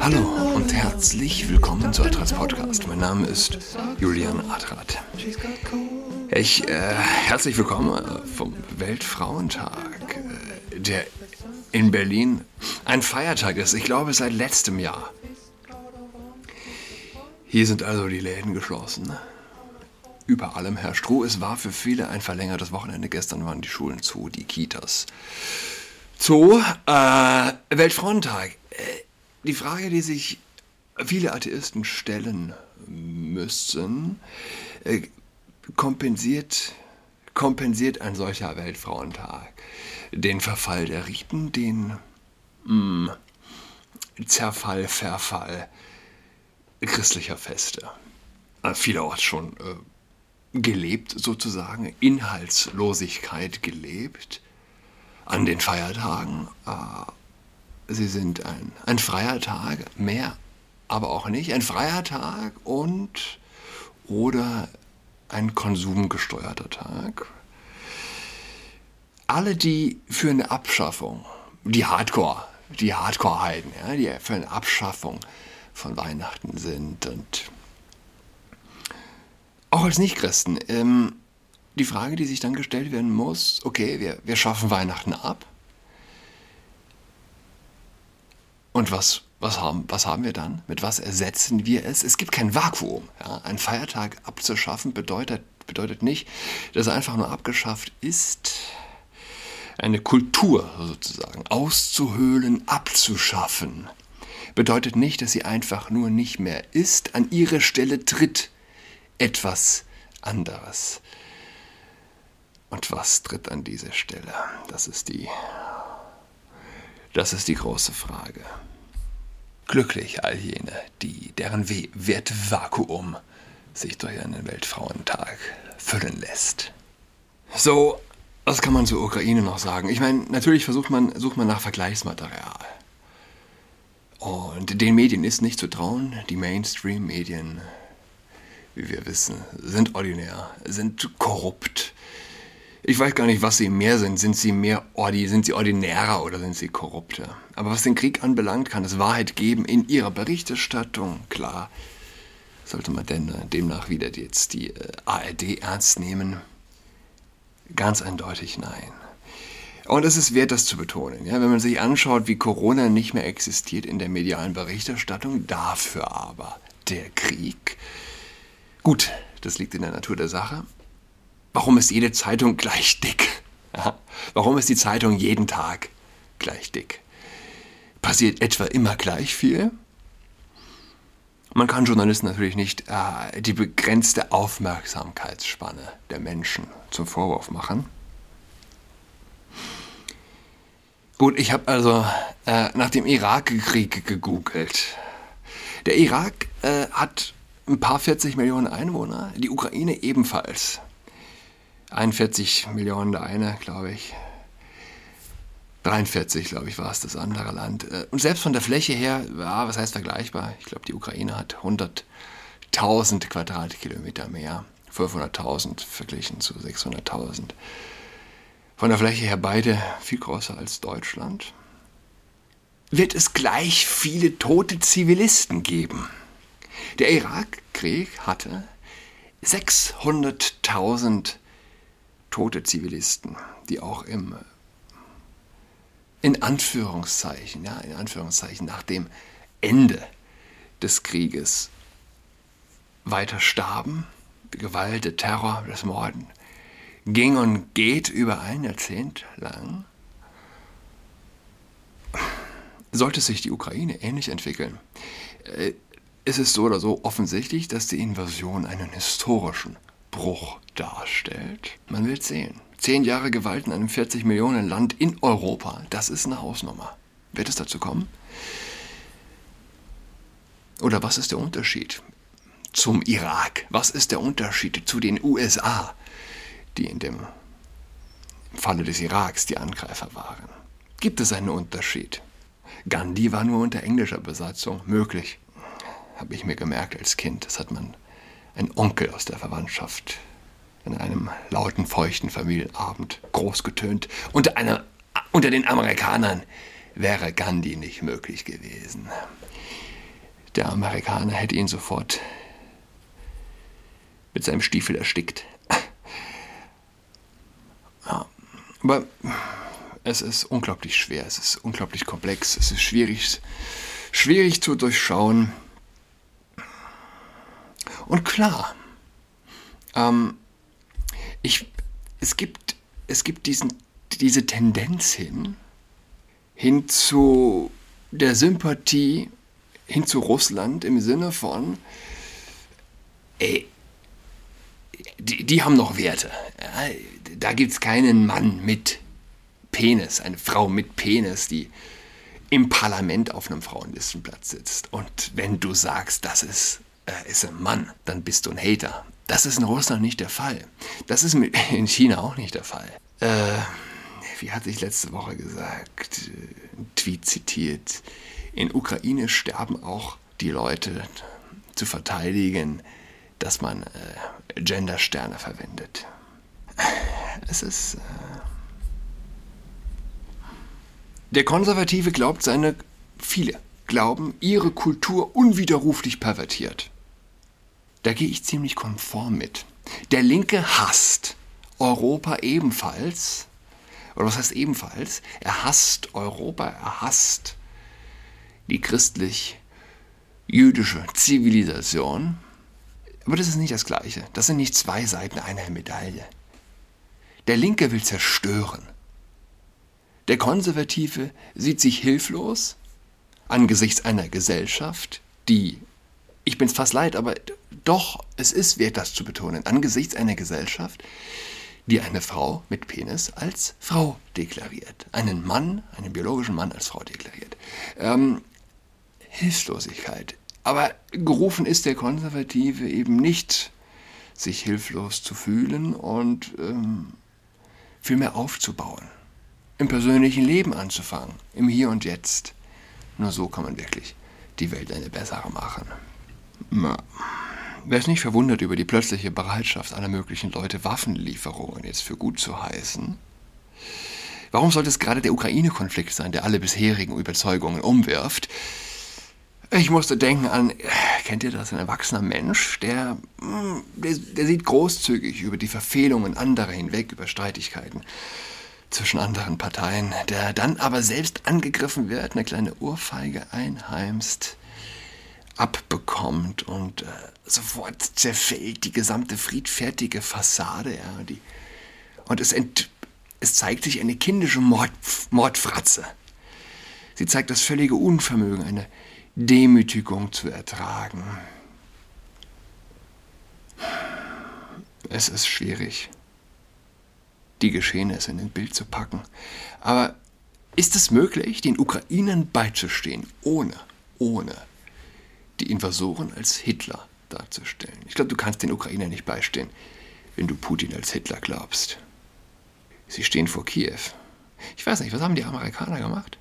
Hallo und herzlich willkommen zu Adrats Podcast. Mein Name ist Julian Adrat. Ich, äh, herzlich willkommen äh, vom Weltfrauentag, äh, der in Berlin ein Feiertag ist. Ich glaube seit letztem Jahr. Hier sind also die Läden geschlossen. Über allem herrscht Ruhe. Es war für viele ein verlängertes Wochenende. Gestern waren die Schulen zu, die Kitas. Zoo, äh, Weltfrauentag. Äh, die Frage, die sich viele Atheisten stellen müssen, äh, kompensiert, kompensiert ein solcher Weltfrauentag den Verfall der Riten, den mh, hm, Zerfall, Verfall christlicher Feste. Äh, vielerorts schon äh, gelebt sozusagen, Inhaltslosigkeit gelebt an den Feiertagen. Äh, sie sind ein, ein freier Tag, mehr aber auch nicht. Ein freier Tag und oder ein konsumgesteuerter Tag. Alle, die für eine Abschaffung, die Hardcore, die Hardcore-Heiden, ja, die für eine Abschaffung von Weihnachten sind und auch als Nichtchristen, ähm, die Frage, die sich dann gestellt werden muss, okay, wir, wir schaffen Weihnachten ab. Und was, was, haben, was haben wir dann? Mit was ersetzen wir es? Es gibt kein Vakuum. Ja? Ein Feiertag abzuschaffen bedeutet, bedeutet nicht, dass er einfach nur abgeschafft ist. Eine Kultur sozusagen auszuhöhlen, abzuschaffen, bedeutet nicht, dass sie einfach nur nicht mehr ist. An ihre Stelle tritt etwas anderes. Und was tritt an diese Stelle? Das ist die, das ist die große Frage. Glücklich all jene, die, deren Wertvakuum sich durch einen Weltfrauentag füllen lässt. So, was kann man zur Ukraine noch sagen? Ich meine, natürlich versucht man, sucht man nach Vergleichsmaterial. Und den Medien ist nicht zu trauen. Die Mainstream-Medien, wie wir wissen, sind ordinär, sind korrupt, ich weiß gar nicht, was sie mehr sind. Sind sie mehr ordi, sind sie ordinärer oder sind sie korrupter? Aber was den Krieg anbelangt, kann es Wahrheit geben in ihrer Berichterstattung. Klar, sollte man denn äh, demnach wieder jetzt die äh, ARD ernst nehmen? Ganz eindeutig nein. Und es ist wert, das zu betonen. Ja? Wenn man sich anschaut, wie Corona nicht mehr existiert in der medialen Berichterstattung, dafür aber der Krieg. Gut, das liegt in der Natur der Sache. Warum ist jede Zeitung gleich dick? Warum ist die Zeitung jeden Tag gleich dick? Passiert etwa immer gleich viel? Man kann Journalisten natürlich nicht äh, die begrenzte Aufmerksamkeitsspanne der Menschen zum Vorwurf machen. Gut, ich habe also äh, nach dem Irakkrieg gegoogelt. Der Irak äh, hat ein paar 40 Millionen Einwohner, die Ukraine ebenfalls. 41 Millionen der eine, glaube ich. 43, glaube ich, war es das andere Land. Äh, und selbst von der Fläche her, ja, was heißt vergleichbar? Ich glaube, die Ukraine hat 100.000 Quadratkilometer mehr. 500.000 verglichen zu 600.000. Von der Fläche her beide viel größer als Deutschland. Wird es gleich viele tote Zivilisten geben? Der Irakkrieg hatte 600.000 tote Zivilisten, die auch im in Anführungszeichen, ja, in Anführungszeichen nach dem Ende des Krieges weiter starben. Gewalt, der Terror, das Morden ging und geht über ein Jahrzehnt lang. Sollte sich die Ukraine ähnlich entwickeln, äh, ist es so oder so offensichtlich, dass die Invasion einen historischen Bruch darstellt. Man will sehen. Zehn Jahre Gewalt in einem 40 Millionen Land in Europa, das ist eine Hausnummer. Wird es dazu kommen? Oder was ist der Unterschied zum Irak? Was ist der Unterschied zu den USA, die in dem Falle des Iraks die Angreifer waren? Gibt es einen Unterschied? Gandhi war nur unter englischer Besatzung möglich, habe ich mir gemerkt als Kind. Das hat man ein Onkel aus der Verwandtschaft in einem lauten, feuchten Familienabend großgetönt unter, einer, unter den Amerikanern wäre Gandhi nicht möglich gewesen. Der Amerikaner hätte ihn sofort mit seinem Stiefel erstickt. Ja, aber es ist unglaublich schwer, es ist unglaublich komplex, es ist schwierig, schwierig zu durchschauen. Und klar, ähm, ich, es gibt, es gibt diesen, diese Tendenz hin, hin zu der Sympathie, hin zu Russland im Sinne von, ey, die, die haben noch Werte. Ja, da gibt es keinen Mann mit Penis, eine Frau mit Penis, die im Parlament auf einem Frauenlistenplatz sitzt. Und wenn du sagst, das ist, äh, ist ein Mann, dann bist du ein Hater. Das ist in Russland nicht der Fall. Das ist in China auch nicht der Fall. Äh, wie hatte ich letzte Woche gesagt, ein Tweet zitiert, in Ukraine sterben auch die Leute zu verteidigen, dass man äh, Gendersterne verwendet. Es ist... Äh der Konservative glaubt seine, viele glauben, ihre Kultur unwiderruflich pervertiert. Da gehe ich ziemlich konform mit. Der Linke hasst Europa ebenfalls. Oder was heißt ebenfalls? Er hasst Europa, er hasst die christlich-jüdische Zivilisation. Aber das ist nicht das Gleiche. Das sind nicht zwei Seiten einer Medaille. Der Linke will zerstören. Der Konservative sieht sich hilflos angesichts einer Gesellschaft, die ich bin es fast leid, aber doch, es ist wert, das zu betonen, angesichts einer Gesellschaft, die eine Frau mit Penis als Frau deklariert, einen Mann, einen biologischen Mann als Frau deklariert. Ähm, Hilflosigkeit. Aber gerufen ist der Konservative eben nicht, sich hilflos zu fühlen und ähm, vielmehr aufzubauen, im persönlichen Leben anzufangen, im Hier und Jetzt. Nur so kann man wirklich die Welt eine bessere machen. Na, wer ist nicht verwundert über die plötzliche Bereitschaft aller möglichen Leute, Waffenlieferungen jetzt für gut zu heißen? Warum sollte es gerade der Ukraine-Konflikt sein, der alle bisherigen Überzeugungen umwirft? Ich musste denken an, kennt ihr das, ein erwachsener Mensch, der, hm, der, der sieht großzügig über die Verfehlungen anderer hinweg, über Streitigkeiten zwischen anderen Parteien, der dann aber selbst angegriffen wird, eine kleine Ohrfeige einheimst abbekommt und äh, sofort zerfällt die gesamte friedfertige Fassade. Ja, die, und es, ent, es zeigt sich eine kindische Mord, Mordfratze. Sie zeigt das völlige Unvermögen, eine Demütigung zu ertragen. Es ist schwierig, die Geschehnisse in ein Bild zu packen. Aber ist es möglich, den Ukrainern beizustehen, ohne, ohne die Invasoren als Hitler darzustellen. Ich glaube, du kannst den Ukrainern nicht beistehen, wenn du Putin als Hitler glaubst. Sie stehen vor Kiew. Ich weiß nicht, was haben die Amerikaner gemacht?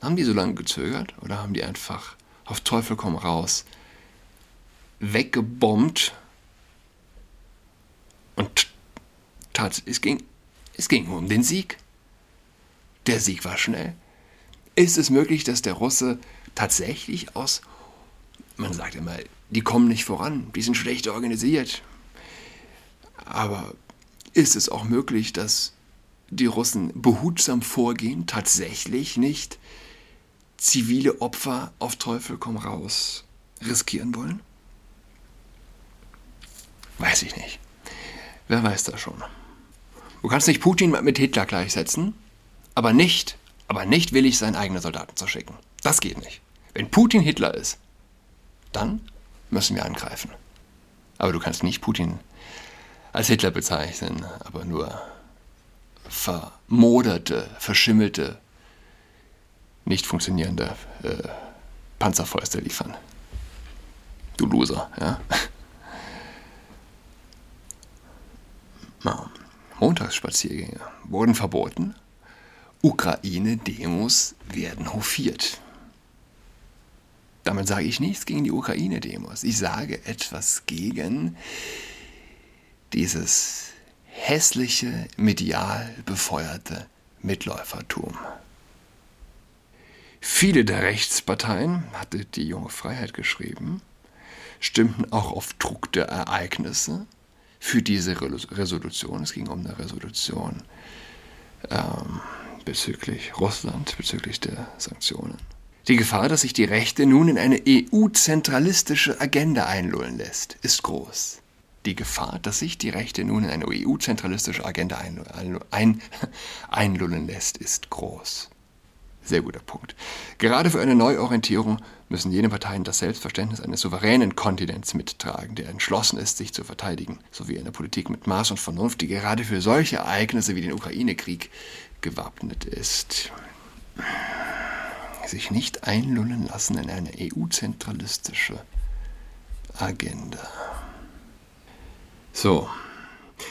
Haben die so lange gezögert oder haben die einfach auf Teufel komm raus weggebombt und tat, es ging, es ging um den Sieg. Der Sieg war schnell. Ist es möglich, dass der Russe tatsächlich aus man sagt immer, die kommen nicht voran, die sind schlecht organisiert. Aber ist es auch möglich, dass die Russen behutsam vorgehen, tatsächlich nicht zivile Opfer auf Teufel komm raus riskieren wollen? Weiß ich nicht. Wer weiß das schon. Du kannst nicht Putin mit Hitler gleichsetzen, aber nicht, aber nicht willig, seine eigenen Soldaten zu schicken. Das geht nicht. Wenn Putin Hitler ist, dann müssen wir angreifen. Aber du kannst nicht Putin als Hitler bezeichnen, aber nur vermoderte, verschimmelte, nicht funktionierende äh, Panzerfäuste liefern. Du Loser, ja? Montagsspaziergänge wurden verboten. Ukraine-Demos werden hofiert. Damit sage ich nichts gegen die Ukraine-Demos. Ich sage etwas gegen dieses hässliche, medial befeuerte Mitläufertum. Viele der Rechtsparteien, hatte die junge Freiheit geschrieben, stimmten auch auf Druck der Ereignisse für diese Resolution. Es ging um eine Resolution ähm, bezüglich Russland, bezüglich der Sanktionen. Die Gefahr, dass sich die Rechte nun in eine EU-zentralistische Agenda einlullen lässt, ist groß. Die Gefahr, dass sich die Rechte nun in eine EU-zentralistische Agenda einlullen lässt, ist groß. Sehr guter Punkt. Gerade für eine Neuorientierung müssen jene Parteien das Selbstverständnis eines souveränen Kontinents mittragen, der entschlossen ist, sich zu verteidigen, sowie eine Politik mit Maß und Vernunft, die gerade für solche Ereignisse wie den Ukraine-Krieg gewappnet ist sich nicht einlullen lassen in eine EU-zentralistische Agenda. So,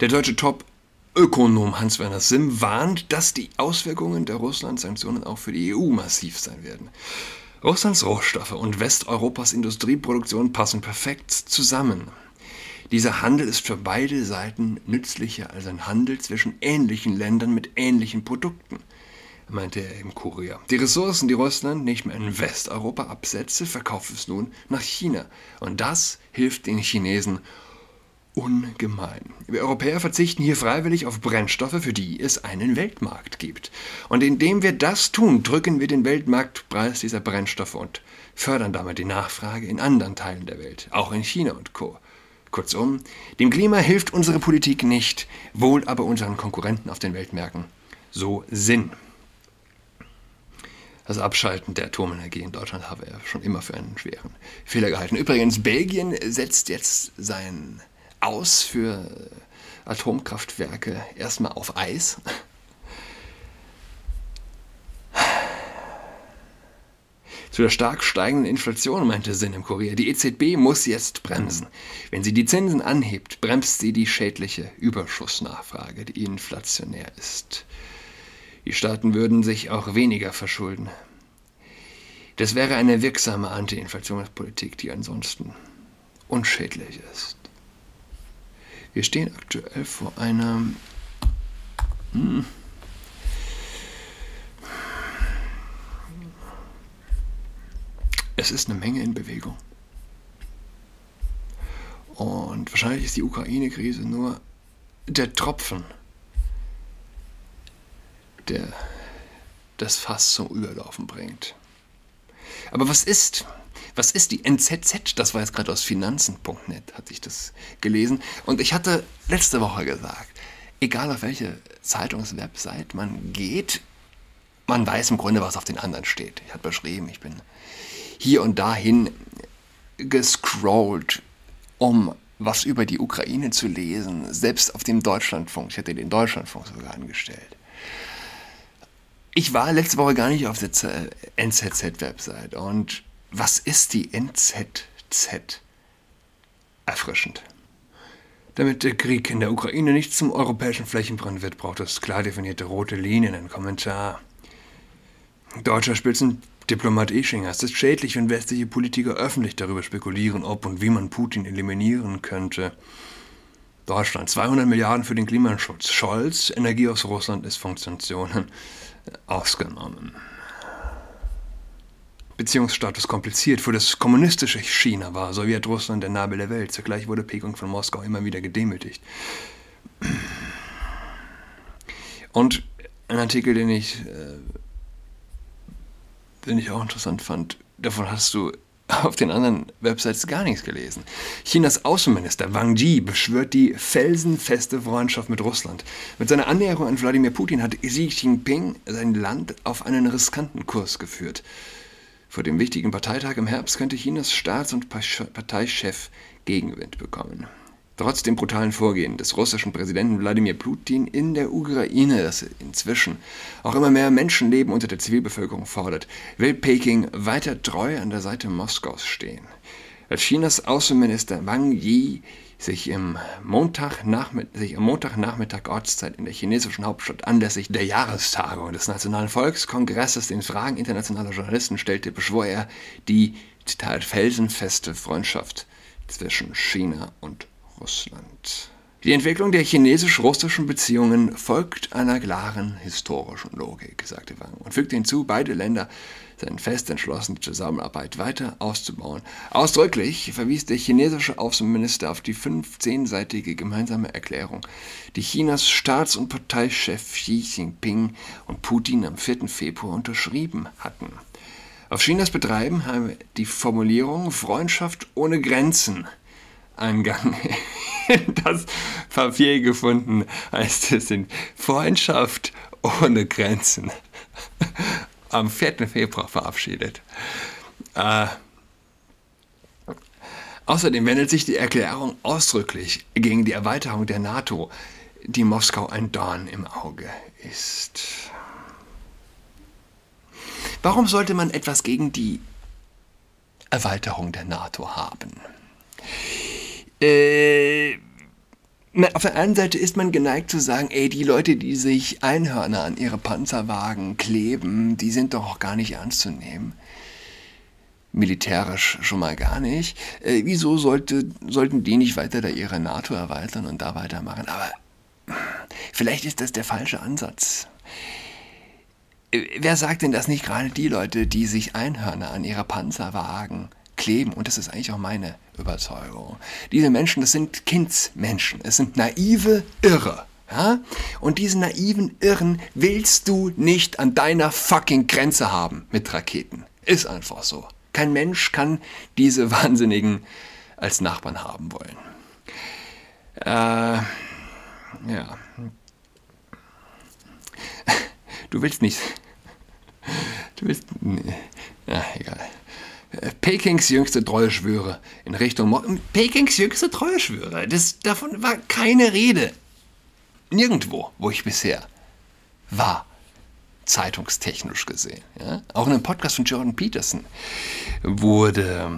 der deutsche Top-Ökonom Hans-Werner Simm warnt, dass die Auswirkungen der Russland-Sanktionen auch für die EU massiv sein werden. Russlands Rohstoffe und Westeuropas Industrieproduktion passen perfekt zusammen. Dieser Handel ist für beide Seiten nützlicher als ein Handel zwischen ähnlichen Ländern mit ähnlichen Produkten meinte er im Kurier. Die Ressourcen, die Russland nicht mehr in Westeuropa absetze, verkauft es nun nach China. Und das hilft den Chinesen ungemein. Wir Europäer verzichten hier freiwillig auf Brennstoffe, für die es einen Weltmarkt gibt. Und indem wir das tun, drücken wir den Weltmarktpreis dieser Brennstoffe und fördern damit die Nachfrage in anderen Teilen der Welt, auch in China und Co. Kurzum, dem Klima hilft unsere Politik nicht, wohl aber unseren Konkurrenten auf den Weltmärkten so Sinn. Das Abschalten der Atomenergie in Deutschland habe er schon immer für einen schweren Fehler gehalten. Übrigens, Belgien setzt jetzt sein Aus für Atomkraftwerke erstmal auf Eis. Zu der stark steigenden Inflation meinte Sinn im Kurier, die EZB muss jetzt bremsen. Wenn sie die Zinsen anhebt, bremst sie die schädliche Überschussnachfrage, die inflationär ist. Die Staaten würden sich auch weniger verschulden. Das wäre eine wirksame Anti-Inflationspolitik, die ansonsten unschädlich ist. Wir stehen aktuell vor einer hm, Es ist eine Menge in Bewegung. Und wahrscheinlich ist die Ukraine-Krise nur der Tropfen der das Fass zum Überlaufen bringt. Aber was ist, was ist die NZZ? Das war jetzt gerade aus Finanzen.net, hatte ich das gelesen. Und ich hatte letzte Woche gesagt, egal auf welche Zeitungswebsite man geht, man weiß im Grunde, was auf den anderen steht. Ich habe beschrieben, ich bin hier und dahin gescrollt, um was über die Ukraine zu lesen, selbst auf dem Deutschlandfunk. Ich hätte den Deutschlandfunk sogar angestellt. Ich war letzte Woche gar nicht auf der NZZ-Website. Und was ist die NZZ? Erfrischend. Damit der Krieg in der Ukraine nicht zum europäischen Flächenbrand wird, braucht es klar definierte rote Linien. Ein Kommentar. Deutscher Spitzendiplomat Ischinger. Es ist schädlich, wenn westliche Politiker öffentlich darüber spekulieren, ob und wie man Putin eliminieren könnte. Deutschland 200 Milliarden für den Klimaschutz. Scholz, Energie aus Russland ist Funktionen ausgenommen. Beziehungsstatus kompliziert. Für das kommunistische China war Sowjetrussland der Nabel der Welt. Zugleich wurde Peking von Moskau immer wieder gedemütigt. Und ein Artikel, den ich, äh, den ich auch interessant fand, davon hast du auf den anderen Websites gar nichts gelesen. Chinas Außenminister Wang Yi beschwört die felsenfeste Freundschaft mit Russland. Mit seiner Annäherung an Wladimir Putin hat Xi Jinping sein Land auf einen riskanten Kurs geführt. Vor dem wichtigen Parteitag im Herbst könnte Chinas Staats- und Parteichef Gegenwind bekommen. Trotz dem brutalen Vorgehen des russischen Präsidenten Wladimir Putin in der Ukraine, das inzwischen auch immer mehr Menschenleben unter der Zivilbevölkerung fordert, will Peking weiter treu an der Seite Moskaus stehen. Als Chinas Außenminister Wang Yi sich, im sich am Montagnachmittag Ortszeit in der chinesischen Hauptstadt anlässlich der Jahrestagung des Nationalen Volkskongresses den Fragen internationaler Journalisten stellte, beschwor er die, Zitat, felsenfeste Freundschaft zwischen China und Russland. Die Entwicklung der chinesisch-russischen Beziehungen folgt einer klaren historischen Logik, sagte Wang und fügte hinzu, beide Länder seien fest entschlossen, die Zusammenarbeit weiter auszubauen. Ausdrücklich verwies der chinesische Außenminister auf die 15-seitige gemeinsame Erklärung, die Chinas Staats- und Parteichef Xi Jinping und Putin am 4. Februar unterschrieben hatten. Auf Chinas Betreiben habe die Formulierung Freundschaft ohne Grenzen Eingang in das Papier gefunden, heißt es in Freundschaft ohne Grenzen. Am 4. Februar verabschiedet. Äh, außerdem wendet sich die Erklärung ausdrücklich gegen die Erweiterung der NATO, die Moskau ein Dorn im Auge ist. Warum sollte man etwas gegen die Erweiterung der NATO haben? Äh, auf der einen Seite ist man geneigt zu sagen, ey, die Leute, die sich Einhörner an ihre Panzerwagen kleben, die sind doch auch gar nicht ernst zu nehmen. Militärisch schon mal gar nicht. Äh, wieso sollte, sollten die nicht weiter da ihre NATO erweitern und da weitermachen? Aber vielleicht ist das der falsche Ansatz. Äh, wer sagt denn das nicht gerade die Leute, die sich Einhörner an ihre Panzerwagen kleben. Und das ist eigentlich auch meine Überzeugung. Diese Menschen, das sind Kindsmenschen. Es sind naive Irre. Ja? Und diese naiven Irren willst du nicht an deiner fucking Grenze haben mit Raketen. Ist einfach so. Kein Mensch kann diese Wahnsinnigen als Nachbarn haben wollen. Äh, ja. Du willst nicht. Du willst. Nee. Ja, egal. Pekings jüngste Treueschwöre in Richtung Mo Pekings jüngste Treueschwöre. Das, davon war keine Rede. Nirgendwo, wo ich bisher war, zeitungstechnisch gesehen. Ja? Auch in einem Podcast von Jordan Peterson wurde,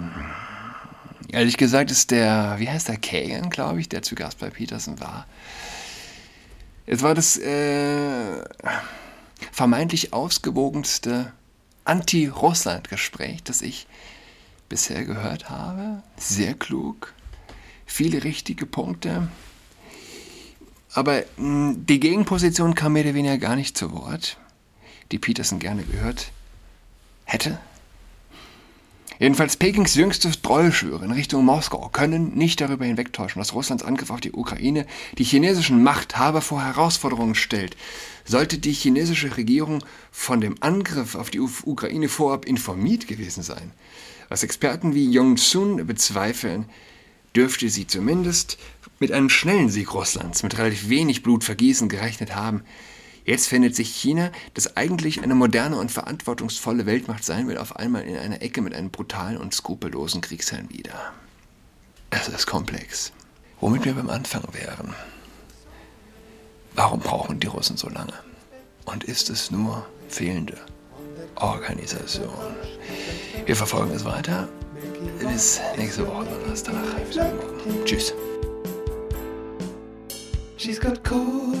ehrlich gesagt, ist der, wie heißt der, Kagan, glaube ich, der zu Gast bei Peterson war. Es war das äh, vermeintlich ausgewogenste Anti-Russland-Gespräch, das ich bisher gehört habe. Sehr klug, viele richtige Punkte. Aber mh, hm, die Gegenposition kam mehr oder weniger gar nicht zu Wort, die Peterson gerne gehört hätte. Jedenfalls Pekings jüngste Treuschwüre in Richtung Moskau können nicht darüber hinwegtäuschen, dass Russlands Angriff auf die Ukraine die chinesischen Machthaber vor Herausforderungen stellt. Sollte die chinesische Regierung von dem Angriff auf die Ukraine vorab informiert gewesen sein, was Experten wie Jong-sun bezweifeln, dürfte sie zumindest mit einem schnellen Sieg Russlands mit relativ wenig Blutvergießen gerechnet haben. Jetzt findet sich China, das eigentlich eine moderne und verantwortungsvolle Weltmacht sein will, auf einmal in einer Ecke mit einem brutalen und skrupellosen Kriegsherrn wieder. Es ist komplex. Womit wir beim Anfang wären. Warum brauchen die Russen so lange? Und ist es nur fehlende Organisation? Wir verfolgen es weiter. Bis nächste Woche Donnerstag. Tschüss. She's got COVID-19,